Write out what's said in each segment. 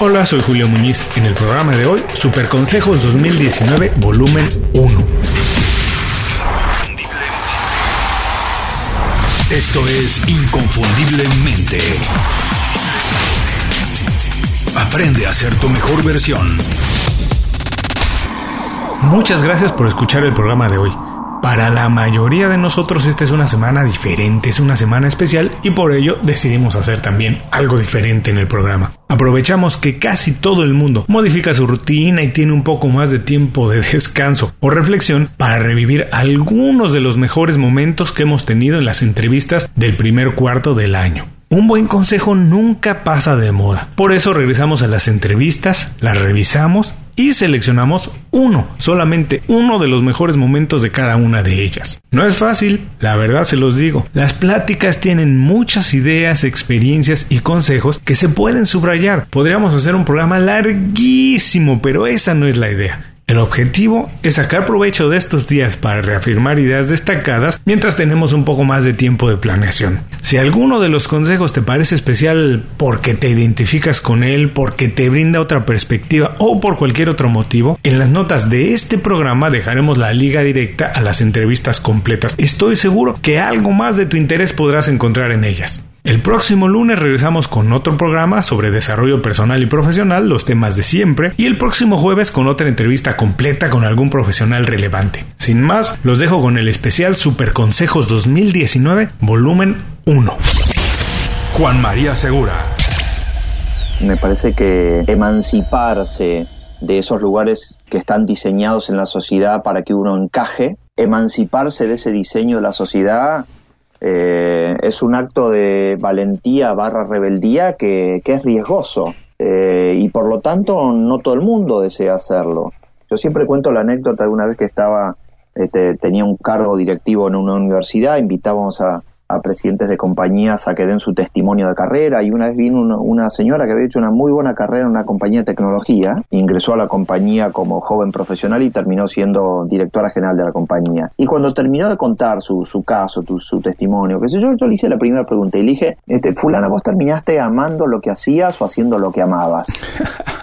Hola, soy Julio Muñiz. En el programa de hoy, Super Consejos 2019, volumen 1. Esto es Inconfundiblemente. Aprende a ser tu mejor versión. Muchas gracias por escuchar el programa de hoy. Para la mayoría de nosotros esta es una semana diferente, es una semana especial y por ello decidimos hacer también algo diferente en el programa. Aprovechamos que casi todo el mundo modifica su rutina y tiene un poco más de tiempo de descanso o reflexión para revivir algunos de los mejores momentos que hemos tenido en las entrevistas del primer cuarto del año. Un buen consejo nunca pasa de moda. Por eso regresamos a las entrevistas, las revisamos y seleccionamos uno, solamente uno de los mejores momentos de cada una de ellas. No es fácil, la verdad se los digo. Las pláticas tienen muchas ideas, experiencias y consejos que se pueden subrayar. Podríamos hacer un programa larguísimo, pero esa no es la idea. El objetivo es sacar provecho de estos días para reafirmar ideas destacadas mientras tenemos un poco más de tiempo de planeación. Si alguno de los consejos te parece especial porque te identificas con él, porque te brinda otra perspectiva o por cualquier otro motivo, en las notas de este programa dejaremos la liga directa a las entrevistas completas. Estoy seguro que algo más de tu interés podrás encontrar en ellas. El próximo lunes regresamos con otro programa sobre desarrollo personal y profesional, los temas de siempre, y el próximo jueves con otra entrevista completa con algún profesional relevante. Sin más, los dejo con el especial Super Consejos 2019, volumen 1. Juan María Segura. Me parece que emanciparse de esos lugares que están diseñados en la sociedad para que uno encaje, emanciparse de ese diseño de la sociedad eh, es un acto de valentía barra rebeldía que, es riesgoso eh, y por lo tanto no todo el mundo desea hacerlo. Yo siempre cuento la anécdota de una vez que estaba, este, tenía un cargo directivo en una universidad, invitábamos a, a presidentes de compañías a que den su testimonio de carrera y una vez vino una, señora que había hecho una muy buena carrera en una compañía de tecnología, ingresó a la compañía como joven profesional y terminó siendo directora general de la compañía. Y cuando terminó de contar su, su caso, su testimonio, qué sé yo, yo le hice la primera pregunta y le dije, este, fulana, vos terminaste amando lo que hacías o haciendo lo que amabas.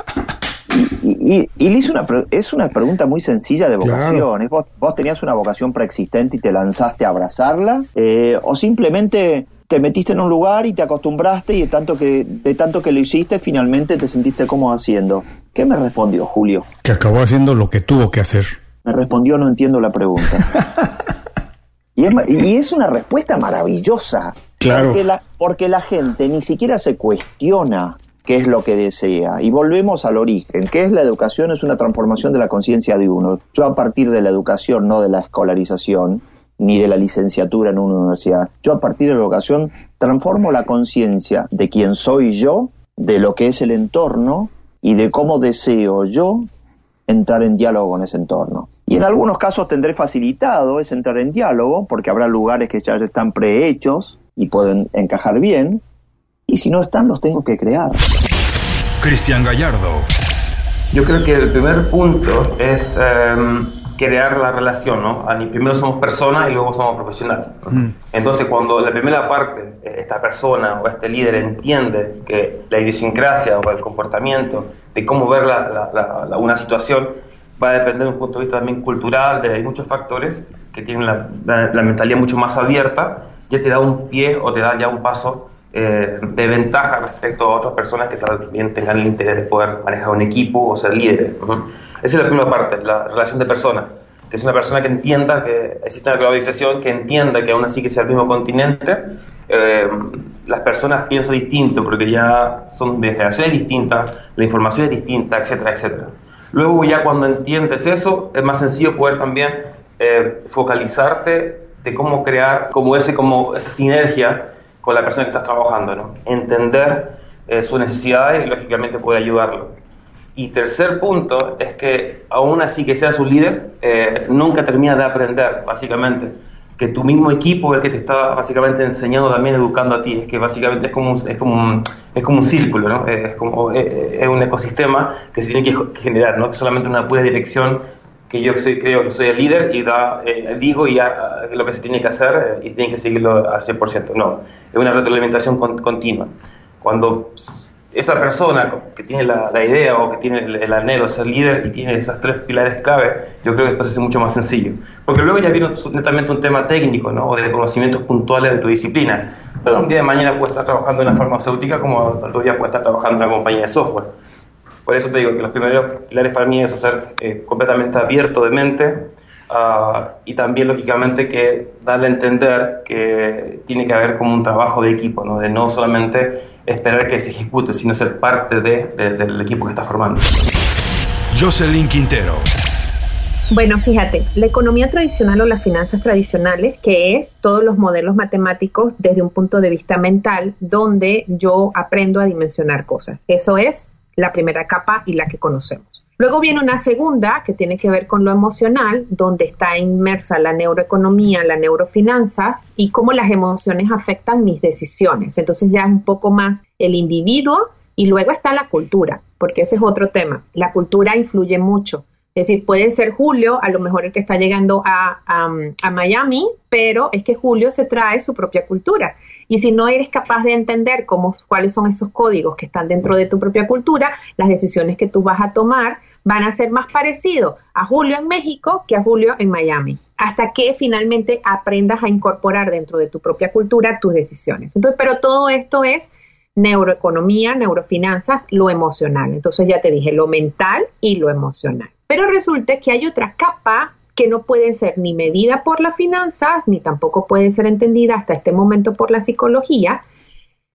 Y, le hice una, es una pregunta muy sencilla de vocación. ¿Vos, ¿Vos, tenías una vocación preexistente y te lanzaste a abrazarla? Eh, ¿O simplemente te metiste en un lugar y te acostumbraste y de tanto que, de tanto que lo hiciste, finalmente te sentiste cómodo haciendo? ¿Qué me respondió Julio? Que acabó haciendo lo que tuvo que hacer. Me respondió, no entiendo la pregunta. y, es, y es una respuesta maravillosa. Claro. Porque la, porque la gente ni siquiera se cuestiona qué es lo que desea. Y volvemos al origen. ¿Qué es la educación? Es una transformación de la conciencia de uno. Yo a partir de la educación, no de la escolarización, ni de la licenciatura en una universidad, yo a partir de la educación transformo la conciencia de quién soy yo, de lo que es el entorno y de cómo deseo yo entrar en diálogo con ese entorno. Y en algunos casos tendré facilitado ese entrar en diálogo, porque habrá lugares que ya están prehechos y pueden encajar bien, y si no están, los tengo que crear. Cristian Gallardo. Yo creo que el primer punto es em, crear la relación, ¿no? Primero somos personas y luego somos profesionales. Mm. Entonces, cuando la primera parte, eh, esta persona o este líder entiende que la idiosincrasia o el comportamiento de cómo ver la, una situación va a depender de un punto de vista también cultural, de hay muchos factores que tienen la mentalidad mucho más abierta, ya te da un pie o te da ya un paso eh, de ventaja respecto a otras personas que también tengan el interés de poder manejar un equipo o ser líderes. Esa es la primera parte, la relación de persona, que es una persona que entienda que existe una globalización, que entienda que aún así que sea el mismo continente, eh, las personas piensan distinto porque ya son de generaciones distintas, la información es distinta, etcétera, etcétera. Luego ya cuando entiendes eso, es más sencillo poder también eh, focalizarte de cómo crear como ese como esa sinergia con la persona que estás trabajando, ¿no? entender eh, sus necesidades lógicamente poder ayudarlo. Y tercer punto es que aún así que seas un líder, eh, nunca terminas de aprender, básicamente. Que tu mismo equipo es el que te está básicamente enseñando también, educando a ti. Es que básicamente es como un, es como es como un círculo, ¿no? Es, como, es, un ecosistema que se tiene que generar, no es solamente una pura dirección que yo soy, creo que soy el líder y da, eh, digo y lo que se tiene que hacer eh, y tiene que seguirlo al 100%. No, es una retroalimentación continua. Cuando esa persona que tiene la, idea o que tiene el, anhelo de ser líder y tiene esas tres pilares clave, yo creo que después es mucho más sencillo. Porque luego ya viene netamente un tema técnico, ¿no? O de conocimientos puntuales de tu disciplina. Pero un día de mañana puedes estar trabajando en una farmacéutica como otro día puedes estar trabajando en una compañía de software. Por eso te digo que los primeros pilares para mí es ser eh, completamente abierto de mente ah, y también, lógicamente, que darle a entender que tiene que haber como un trabajo de equipo, ¿no? de no solamente esperar que se ejecute, sino ser parte de, del equipo que está formando. Jocelyn Quintero. Bueno, fíjate, la economía tradicional o las finanzas tradicionales, que es todos los modelos matemáticos desde un punto de vista mental, donde yo aprendo a dimensionar cosas. Eso es la primera capa y la que conocemos. Luego viene una segunda que tiene que ver con lo emocional, donde está inmersa la neuroeconomía, la neurofinanzas y cómo las emociones afectan mis decisiones. Entonces ya es un poco más el individuo y luego está la cultura, porque ese es otro tema. La cultura influye mucho. Es decir, puede ser Julio, a lo mejor el que está llegando a, a Miami, pero es que Julio se trae su propia cultura. Y si no eres capaz de entender cómo, cuáles son esos códigos que están dentro de tu propia cultura, las decisiones que tú vas a tomar van a ser más parecidos a Julio en México que a Julio en Miami, hasta que finalmente aprendas a incorporar dentro de tu propia cultura tus decisiones. Entonces, pero todo esto es neuroeconomía, neurofinanzas, lo emocional. Entonces ya te dije lo mental y lo emocional. Pero resulta que hay otra capa que no puede ser ni medida por las finanzas, ni tampoco puede ser entendida hasta este momento por la psicología,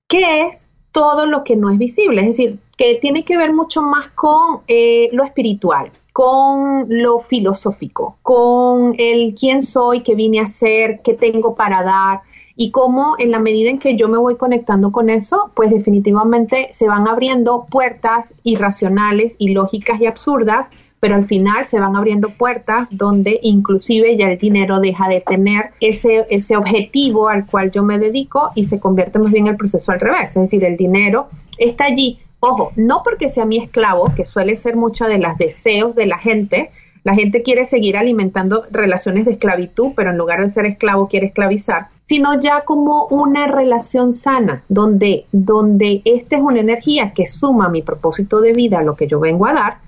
que es todo lo que no es visible, es decir, que tiene que ver mucho más con eh, lo espiritual, con lo filosófico, con el quién soy, qué vine a ser, qué tengo para dar y cómo en la medida en que yo me voy conectando con eso, pues definitivamente se van abriendo puertas irracionales, ilógicas y absurdas pero al final se van abriendo puertas donde inclusive ya el dinero deja de tener ese, ese objetivo al cual yo me dedico y se convierte más bien el proceso al revés, es decir, el dinero está allí, ojo, no porque sea mi esclavo, que suele ser mucho de los deseos de la gente, la gente quiere seguir alimentando relaciones de esclavitud, pero en lugar de ser esclavo quiere esclavizar, sino ya como una relación sana, donde, donde esta es una energía que suma mi propósito de vida, a lo que yo vengo a dar,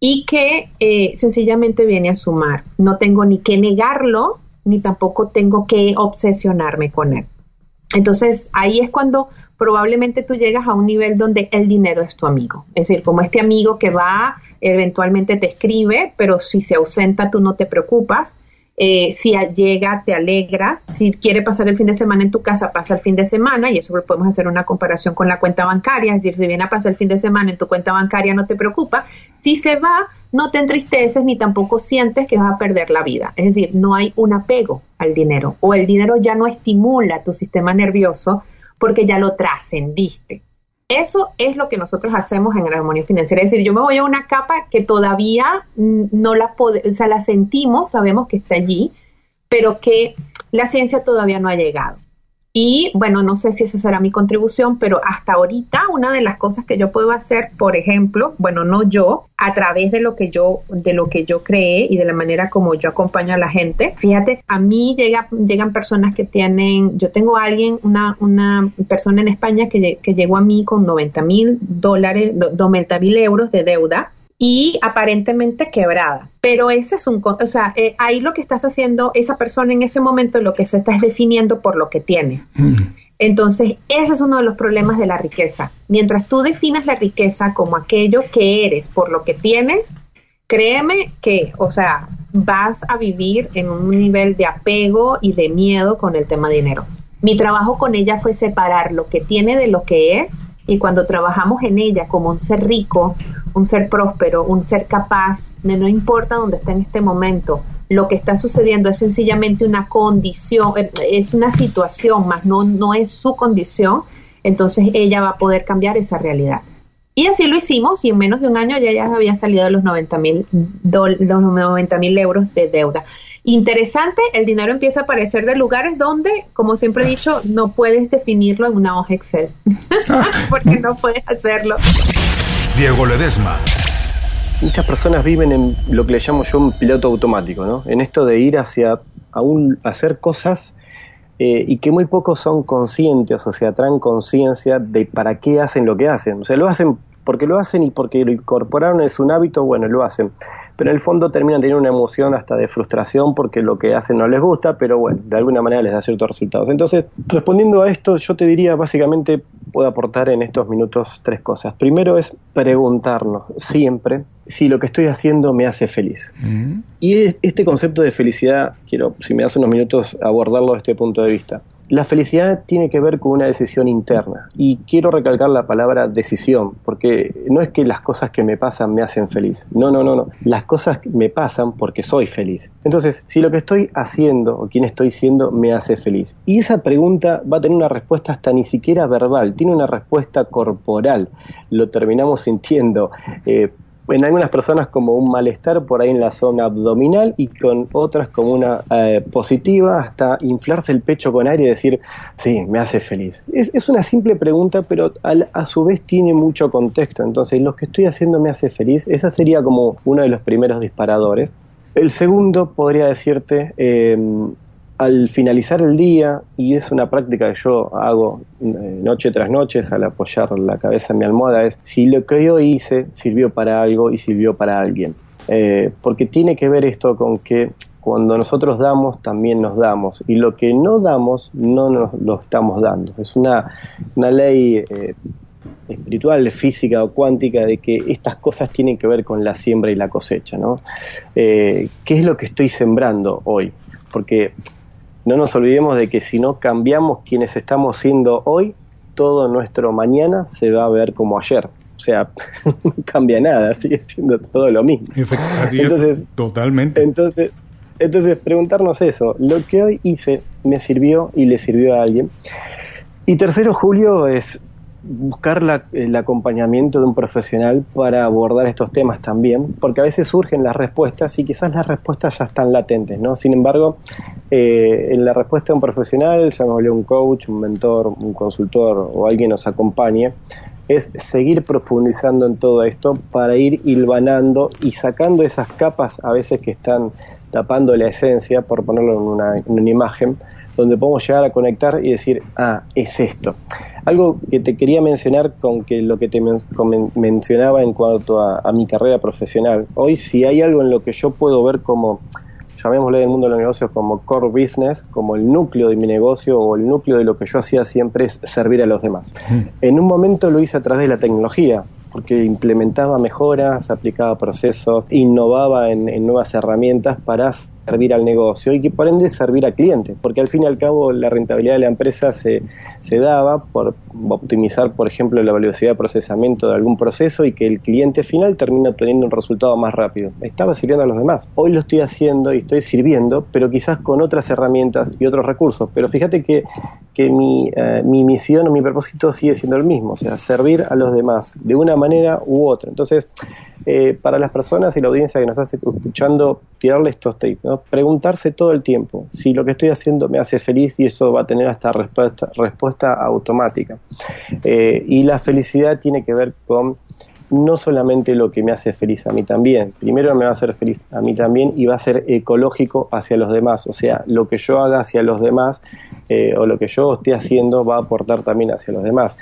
y que eh, sencillamente viene a sumar. No tengo ni que negarlo, ni tampoco tengo que obsesionarme con él. Entonces ahí es cuando probablemente tú llegas a un nivel donde el dinero es tu amigo. Es decir, como este amigo que va, eventualmente te escribe, pero si se ausenta tú no te preocupas. Eh, si llega, te alegras. Si quiere pasar el fin de semana en tu casa, pasa el fin de semana y eso podemos hacer una comparación con la cuenta bancaria. Es decir, si viene a pasar el fin de semana en tu cuenta bancaria, no te preocupa. Si se va, no te entristeces ni tampoco sientes que vas a perder la vida. Es decir, no hay un apego al dinero o el dinero ya no estimula tu sistema nervioso porque ya lo trascendiste. Eso es lo que nosotros hacemos en la armonía financiera. Es decir, yo me voy a una capa que todavía no la, o sea, la sentimos, sabemos que está allí, pero que la ciencia todavía no ha llegado. Y bueno, no sé si esa será mi contribución, pero hasta ahorita una de las cosas que yo puedo hacer, por ejemplo, bueno, no yo, a través de lo que yo, de lo que yo creé y de la manera como yo acompaño a la gente. Fíjate, a mí llega, llegan personas que tienen, yo tengo a alguien, una, una persona en España que, que llegó a mí con 90 mil dólares, 90 mil euros de deuda y aparentemente quebrada. Pero ese es un, o sea, eh, ahí lo que estás haciendo, esa persona en ese momento lo que se está es definiendo por lo que tiene. Mm. Entonces, ese es uno de los problemas de la riqueza. Mientras tú definas la riqueza como aquello que eres por lo que tienes, créeme que, o sea, vas a vivir en un nivel de apego y de miedo con el tema dinero. Mi trabajo con ella fue separar lo que tiene de lo que es y cuando trabajamos en ella como un ser rico, un ser próspero, un ser capaz, no importa dónde esté en este momento, lo que está sucediendo es sencillamente una condición, eh, es una situación, más no, no es su condición, entonces ella va a poder cambiar esa realidad. Y así lo hicimos y en menos de un año ya, ya había salido los 90 mil euros de deuda. Interesante, el dinero empieza a aparecer de lugares donde, como siempre he dicho, no puedes definirlo en una hoja Excel, porque no puedes hacerlo. Diego Ledesma. Muchas personas viven en lo que le llamo yo un piloto automático, ¿no? En esto de ir hacia a hacer cosas eh, y que muy pocos son conscientes, o sea, traen conciencia de para qué hacen lo que hacen. O sea, lo hacen porque lo hacen y porque lo incorporaron, es un hábito, bueno, lo hacen pero en el fondo terminan teniendo una emoción hasta de frustración porque lo que hacen no les gusta, pero bueno, de alguna manera les da ciertos resultados. Entonces, respondiendo a esto, yo te diría básicamente puedo aportar en estos minutos tres cosas. Primero es preguntarnos siempre si lo que estoy haciendo me hace feliz. Y este concepto de felicidad, quiero, si me das unos minutos, abordarlo desde este punto de vista. La felicidad tiene que ver con una decisión interna. Y quiero recalcar la palabra decisión porque no es que las cosas que me pasan me hacen feliz, no, no, no, no, las cosas me pasan porque soy feliz. Entonces, si lo que estoy haciendo o quien estoy siendo me hace feliz. Y esa pregunta va a tener una respuesta hasta ni siquiera verbal, tiene una respuesta corporal, lo terminamos sintiendo. Eh, en algunas personas como un malestar por ahí en la zona abdominal y con otras como una eh, positiva hasta inflarse el pecho con aire y decir, sí, me hace feliz. Es, es una simple pregunta, pero a su vez tiene mucho contexto. Entonces, lo que estoy haciendo me hace feliz. Esa sería como uno de los primeros disparadores. El segundo podría decirte, eh, al finalizar el día, y es una práctica que yo hago eh, noche tras noche al apoyar la cabeza en mi almohada, es si lo que yo hice sirvió para algo y sirvió para alguien. Eh, porque tiene que ver esto con que cuando nosotros damos, también nos damos, y lo que no damos, no nos lo estamos dando. Es una, una ley eh, espiritual, física o cuántica de que estas cosas tienen que ver con la siembra y la cosecha. ¿no? ¿Qué es lo que estoy sembrando hoy? Porque no nos olvidemos de que si no cambiamos quienes estamos siendo hoy, todo nuestro mañana se va a ver como ayer. O sea, no cambia nada, sigue siendo todo lo mismo. Así entonces, totalmente. Entonces, entonces, preguntarnos eso, lo que hoy hice me sirvió y le sirvió a alguien. Y tercero, Julio, es buscar el acompañamiento de un profesional para abordar estos temas también, porque a veces surgen las respuestas y quizás las respuestas ya están latentes, ¿no? Sin embargo, eh, en la respuesta de un profesional, llamémosle un coach, un mentor, un consultor o alguien nos acompañe, es seguir profundizando en todo esto para ir hilvanando y sacando esas capas a veces que están tapando la esencia, por ponerlo en una imagen, donde podemos llegar a conectar y decir, ah, es esto. Algo que te quería mencionar con que lo que te mencionaba en cuanto a, mi carrera profesional. Hoy si hay algo en lo que yo puedo ver como, llamémosle del mundo de los negocios como core business, como el núcleo de mi negocio o el núcleo de lo que yo hacía siempre es servir a los demás. Mm. En un momento lo hice a través de la tecnología, porque implementaba mejoras, aplicaba procesos, innovaba en, en nuevas herramientas para servir al negocio y que por ende servir al cliente, porque al fin y al cabo la rentabilidad de la empresa se, se daba por optimizar, por ejemplo, la velocidad de procesamiento de algún proceso y que el cliente final termina obteniendo un resultado más rápido. Estaba sirviendo a los demás. Hoy lo estoy haciendo y estoy sirviendo, pero quizás con otras herramientas y otros recursos. Pero fíjate que, que mi, eh, mi misión o mi propósito sigue siendo el mismo, o sea, servir a los demás de una manera u otra. Entonces, eh, para las personas y la audiencia que nos está escuchando, tirarle estos tips, ¿no? preguntarse todo el tiempo si lo que estoy haciendo me hace feliz y eso va a tener hasta respuesta, respuesta automática. Eh, y la felicidad tiene que ver con no solamente lo que me hace feliz a mí también, primero me va a hacer feliz a mí también y va a ser ecológico hacia los demás, o sea, lo que yo haga hacia los demás eh, o lo que yo esté haciendo va a aportar también hacia los demás.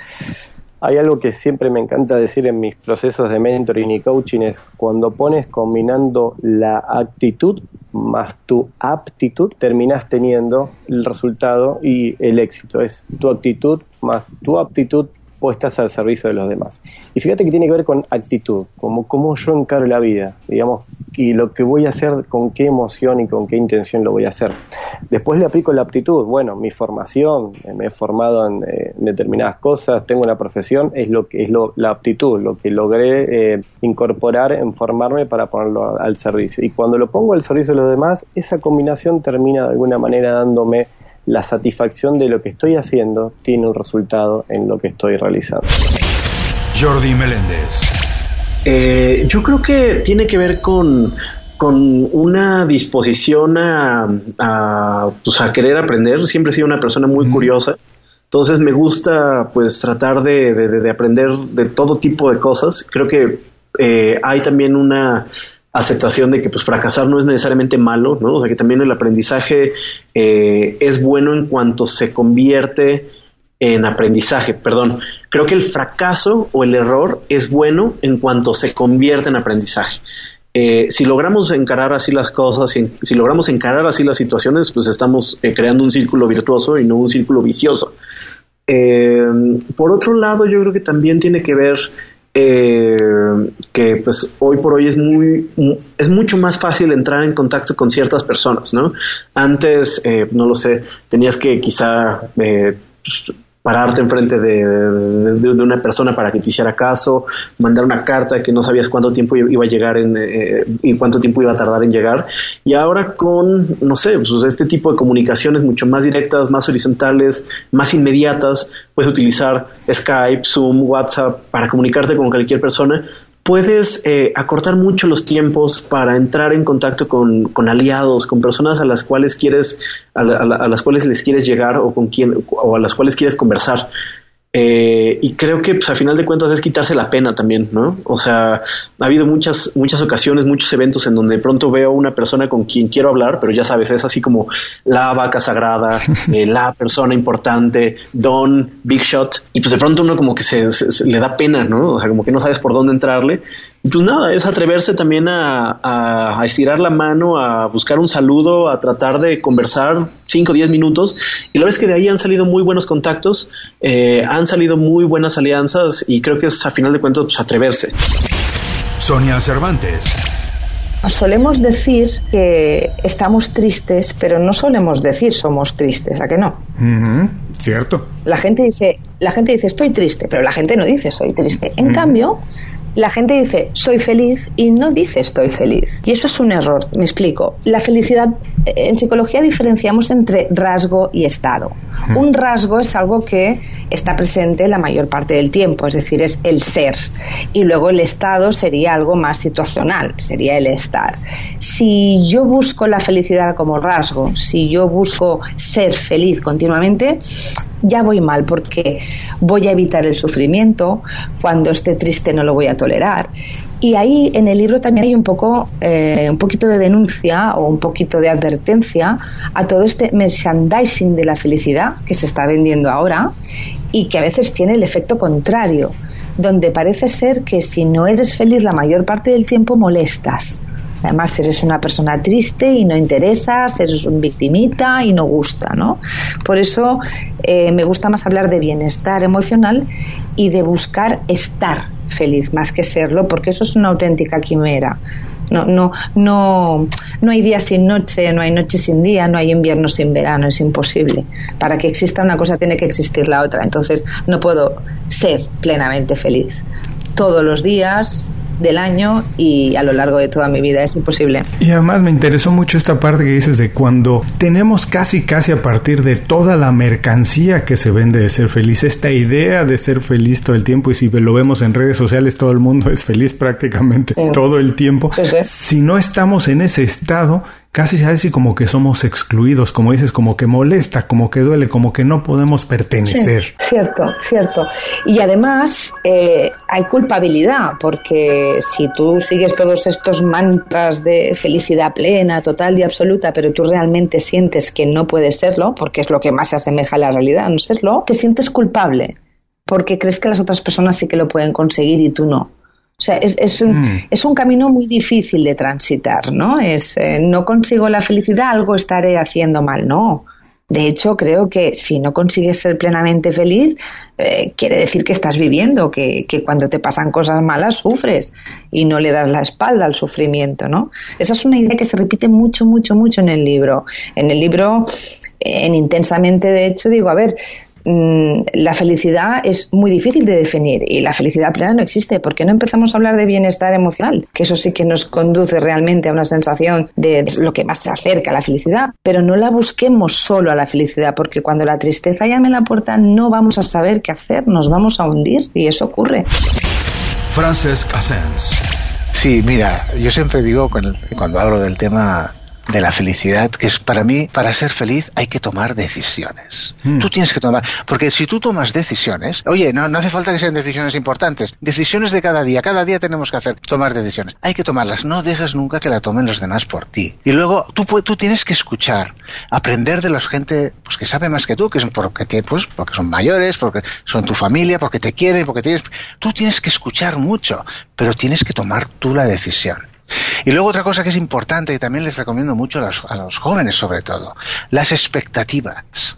Hay algo que siempre me encanta decir en mis procesos de mentoring y coaching es cuando pones combinando la actitud más tu aptitud, terminas teniendo el resultado y el éxito. Es tu actitud más tu aptitud puestas al servicio de los demás. Y fíjate que tiene que ver con actitud, como cómo yo encaro la vida, digamos, y lo que voy a hacer, con qué emoción y con qué intención lo voy a hacer. Después le aplico la aptitud, bueno, mi formación, eh, me he formado en, eh, determinadas cosas, tengo una profesión, es lo que es lo, la aptitud, lo que logré eh, incorporar en formarme para ponerlo al servicio. Y cuando lo pongo al servicio de los demás, esa combinación termina de alguna manera dándome la satisfacción de lo que estoy haciendo tiene un resultado en lo que estoy realizando. Jordi Meléndez. Eh, yo creo que tiene que ver con, con una disposición a, a, pues, a, querer aprender. Siempre he sido una persona muy curiosa. Entonces me gusta pues tratar de, de, de, aprender de todo tipo de cosas. Creo que eh, hay también una aceptación de que pues fracasar no es necesariamente malo, ¿no? O sea que también el aprendizaje eh, es bueno en cuanto se convierte en aprendizaje, perdón. Creo que el fracaso o el error es bueno en cuanto se convierte en aprendizaje. Eh, si logramos encarar así las cosas, si, si, logramos encarar así las situaciones, pues estamos eh, creando un círculo virtuoso y no un círculo vicioso. Por otro lado, yo creo que también tiene que ver eh, que pues hoy por hoy es muy es mucho más fácil entrar en contacto con ciertas personas, ¿no? Antes, eh, no lo sé, tenías que quizá eh, pues, pararte enfrente de, de, una persona para que te hiciera caso, mandar una carta que no sabías cuánto tiempo iba a llegar en, eh, y cuánto tiempo iba a tardar en llegar. Y ahora con, no sé, pues este tipo de comunicaciones mucho más directas, más horizontales, más inmediatas, puedes utilizar Skype, Zoom, WhatsApp para comunicarte con cualquier persona puedes eh, acortar mucho los tiempos para entrar en contacto con, aliados, con personas a las cuales quieres, a, a, las cuales les quieres llegar o con quien, o a las cuales quieres conversar. Eh, y creo que pues, a final de cuentas es quitarse la pena también, ¿no? O sea, ha habido muchas, muchas ocasiones, muchos eventos en donde de pronto veo una persona con quien quiero hablar, pero ya sabes, es así como la vaca sagrada, eh, la persona importante, Don, Big Shot, y pues de pronto uno como que se, se, se, le da pena, ¿no? O sea, como que no sabes por dónde entrarle. Y pues nada, es atreverse también a, a, a estirar la mano, a buscar un saludo, a tratar de conversar 5 o 10 minutos. Y la verdad es que de ahí han salido muy buenos contactos, eh, han salido muy buenas alianzas y creo que es a final de cuentas pues, atreverse. Sonia Cervantes. Solemos decir que estamos tristes, pero no solemos decir somos tristes, ¿a que no? Uh -huh. Cierto. La gente dice, la gente dice estoy triste, pero la gente no dice soy triste. En uh -huh. cambio, la gente dice soy feliz y no dice estoy feliz. Y eso es un error, me explico. La felicidad, en psicología diferenciamos entre rasgo y estado. Mm. Un rasgo es algo que está presente la mayor parte del tiempo, es decir, es el ser. Y luego el estado sería algo más situacional, sería el estar. Si yo busco la felicidad como rasgo, si yo busco ser feliz continuamente, ya voy mal porque voy a evitar el sufrimiento, cuando esté triste no lo voy a tolerar. Y ahí en el libro también hay un poco, eh, un poquito de denuncia o un poquito de advertencia a todo este merchandising de la felicidad que se está vendiendo ahora y que a veces tiene el efecto contrario, donde parece ser que si no eres feliz la mayor parte del tiempo molestas. Además, eres una persona triste y no interesas, eres un victimita y no gusta, ¿no? Por eso eh, me gusta más hablar de bienestar emocional y de buscar estar feliz más que serlo, porque eso es una auténtica quimera. No, no, no, no hay día sin noche, no hay noche sin día, no hay invierno sin verano, es imposible. Para que exista una cosa tiene que existir la otra. Entonces no puedo ser plenamente feliz. Todos los días, del año y a lo largo de toda mi vida es imposible. Y además me interesó mucho esta parte que dices de cuando tenemos casi casi a partir de toda la mercancía que se vende de ser feliz, esta idea de ser feliz todo el tiempo y si lo vemos en redes sociales todo el mundo es feliz prácticamente sí. todo el tiempo. Sí, sí. Si no estamos en ese estado casi se hace como que somos excluidos, como dices, como que molesta, como que duele, como que no podemos pertenecer. Sí, cierto, cierto. Y además eh, hay culpabilidad, porque si tú sigues todos estos mantras de felicidad plena, total y absoluta, pero tú realmente sientes que no puedes serlo, porque es lo que más se asemeja a la realidad, no serlo, te sientes culpable, porque crees que las otras personas sí que lo pueden conseguir y tú no. O sea, es, es, un, mm. es un camino muy difícil de transitar, ¿no? Es, eh, no consigo la felicidad, algo estaré haciendo mal, no. De hecho, creo que si no consigues ser plenamente feliz, eh, quiere decir que estás viviendo, que, que, cuando te pasan cosas malas sufres y no le das la espalda al sufrimiento, ¿no? Esa es una idea que se repite mucho, mucho, mucho en el libro. En el libro, en Intensamente, de hecho, digo, a ver, la felicidad es muy difícil de definir y la felicidad plena no existe. ¿Por qué no empezamos a hablar de bienestar emocional? Que eso sí que nos conduce realmente a una sensación de lo que más se acerca a la felicidad, pero no la busquemos solo a la felicidad, porque cuando la tristeza llame a la puerta no vamos a saber qué hacer, nos vamos a hundir y eso ocurre. Francesc Asens. Sí, mira, yo siempre digo cuando hablo del tema de la felicidad, que es para mí, para ser feliz hay que tomar decisiones. Mm. Tú tienes que tomar, porque si tú tomas decisiones, oye, no, no hace falta que sean decisiones importantes, decisiones de cada día, cada día tenemos que hacer, tomar decisiones. Hay que tomarlas, no dejes nunca que la tomen los demás por ti. Y luego tú, tú tienes que escuchar, aprender de los gente pues, que sabe más que tú, que son porque, te- pues, porque son mayores, porque son tu familia, porque te quieren, porque tienes... Tú tienes que escuchar mucho, pero tienes que tomar tú la decisión. Y luego otra cosa que es importante y también les recomiendo mucho a los, a los jóvenes sobre todo, las expectativas.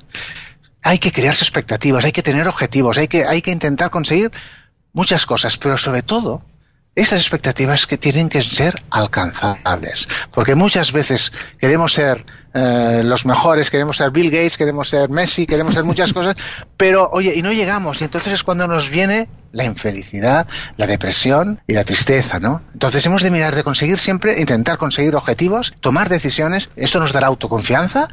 Hay que crearse expectativas, hay que tener objetivos, hay que, hay que intentar conseguir muchas cosas, pero sobre todo estas expectativas que tienen que ser alcanzables, porque muchas veces queremos ser eh, los mejores, queremos ser Bill Gates, queremos ser Messi, queremos ser muchas cosas, pero oye, y no llegamos, y entonces es cuando nos viene la infelicidad, la depresión y la tristeza, ¿no? Entonces hemos de mirar de conseguir siempre, intentar conseguir objetivos, tomar decisiones, esto nos dará autoconfianza,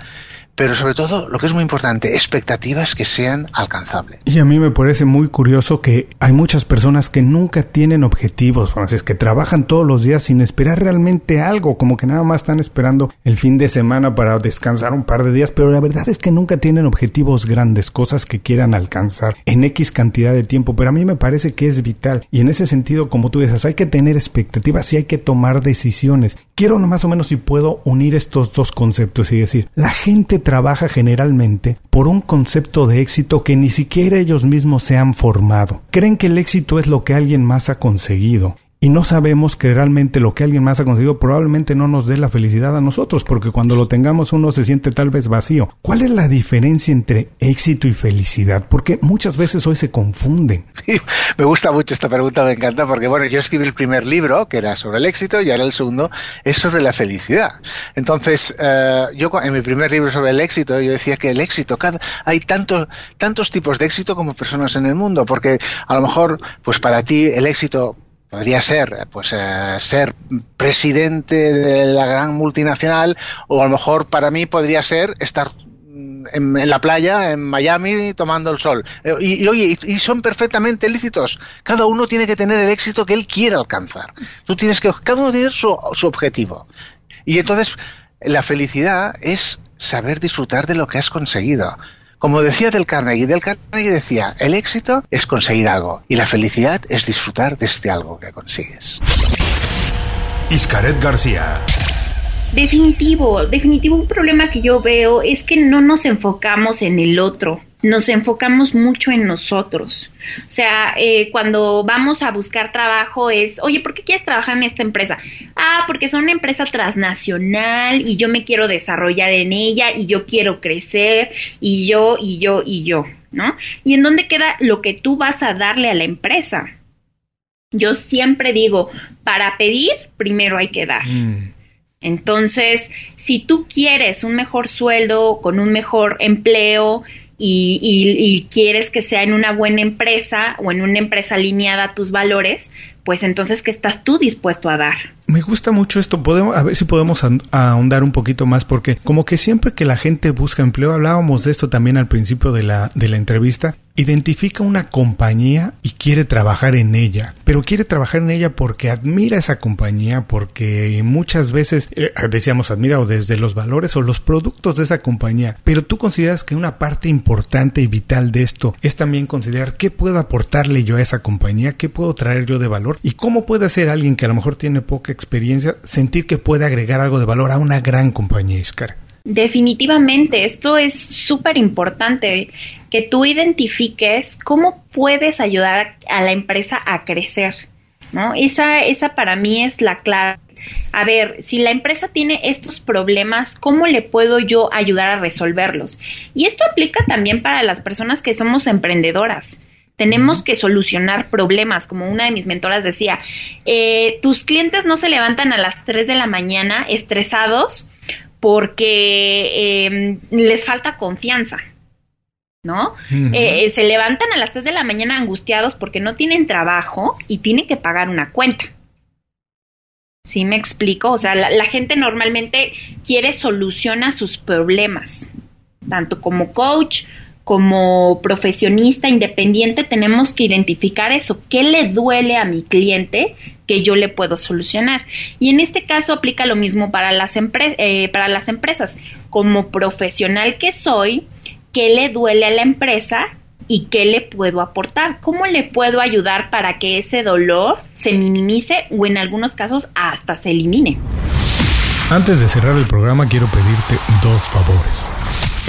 pero sobre todo, lo que es muy importante, expectativas que sean alcanzables. Y a mí me parece muy curioso que hay muchas personas que nunca tienen objetivos, Francis, que trabajan todos los días sin esperar realmente algo, como que nada más están esperando el fin de semana para descansar un par de días, pero la verdad es que nunca tienen objetivos grandes, cosas que quieran alcanzar en X cantidad de tiempo, pero a mí me parece que es vital. Y en ese sentido, como tú dices, hay que tener expectativas y hay que tomar decisiones. Quiero más o menos si puedo unir estos dos conceptos y decir, la gente trabaja generalmente por un concepto de éxito que ni siquiera ellos mismos se han formado. Creen que el éxito es lo que alguien más ha conseguido. Y no sabemos que realmente lo que alguien más ha conseguido probablemente no nos dé la felicidad a nosotros, porque cuando lo tengamos uno se siente tal vez vacío. ¿Cuál es la diferencia entre éxito y felicidad? Porque muchas veces hoy se confunden. me gusta mucho esta pregunta, me encanta, porque bueno, yo escribí el primer libro, que era sobre el éxito, y ahora el segundo es sobre la felicidad. Entonces, eh, yo en mi primer libro sobre el éxito, yo decía que el éxito, cada, hay tanto, tantos tipos de éxito como personas en el mundo, porque a lo mejor, pues para ti el éxito podría ser pues eh, ser presidente de la gran multinacional o a lo mejor para mí podría ser estar mm, en, la playa en Miami tomando el sol. Eh, y, y, oye y, y son perfectamente lícitos. Cada uno tiene que tener el éxito que él quiere alcanzar. Tú tienes que cada uno tiene su, su objetivo. Y entonces la felicidad es saber disfrutar de lo que has conseguido como decía Del Carnegie, Del Carnegie decía, el éxito es conseguir algo y la felicidad es disfrutar de este algo que consigues. Iscaret García. Definitivo, definitivo. Un problema que yo veo es que no nos enfocamos en el otro, nos enfocamos mucho en nosotros. O sea, eh, cuando vamos a buscar trabajo es, oye, ¿por qué quieres trabajar en esta empresa? Ah, porque son una empresa transnacional y yo me quiero desarrollar en ella y yo quiero crecer y yo y yo y yo, ¿no? ¿Y en dónde queda lo que tú vas a darle a la empresa? Yo siempre digo, para pedir, primero hay que dar. Entonces, si tú quieres un mejor sueldo, con un mejor empleo y, y- y quieres que sea en una buena empresa o en una empresa alineada a tus valores, pues entonces, ¿qué estás tú dispuesto a dar? Me gusta mucho esto. Podemos, a ver si podemos ahon- ahondar un poquito más, porque como que siempre que la gente busca empleo, hablábamos de esto también al principio de la, de la entrevista, identifica una compañía y quiere trabajar en ella, pero quiere trabajar en ella porque admira esa compañía, porque muchas veces, eh, decíamos, admira o desde los valores o los productos de esa compañía, pero tú consideras que una parte importante y vital de esto es también considerar qué puedo aportarle yo a esa compañía, qué puedo traer yo de valor y cómo puede hacer alguien que a lo mejor tiene poca experiencia sentir que puede agregar algo de valor a una gran compañía, Iscar. Definitivamente, esto es súper importante, que tú identifiques cómo puedes ayudar a la empresa a crecer, ¿no? Esa, esa para mí es la clave. A ver, si la empresa tiene estos problemas, ¿cómo le puedo yo ayudar a resolverlos? Y esto aplica también para las personas que somos emprendedoras. Tenemos que solucionar problemas, como una de mis mentoras decía, eh, tus clientes no se levantan a las 3 de la mañana estresados porque eh, les falta confianza, ¿no? Ujú. Eh, se levantan a las 3 de la mañana angustiados porque no tienen trabajo y tienen que pagar una cuenta. ¿Sí me explico? O sea, la, la gente normalmente quiere solucionar sus problemas. Tanto como coach, como profesionista independiente, tenemos que identificar eso. ¿Qué le duele a mi cliente que yo le puedo solucionar. Y en este caso aplica lo mismo para las, eh, para las empresas. Como profesional que soy, ¿qué le duele a la empresa? ¿Y qué le puedo aportar? ¿Cómo le puedo ayudar para que ese dolor se minimice o en algunos casos hasta se elimine? Antes de cerrar el programa quiero pedirte dos favores.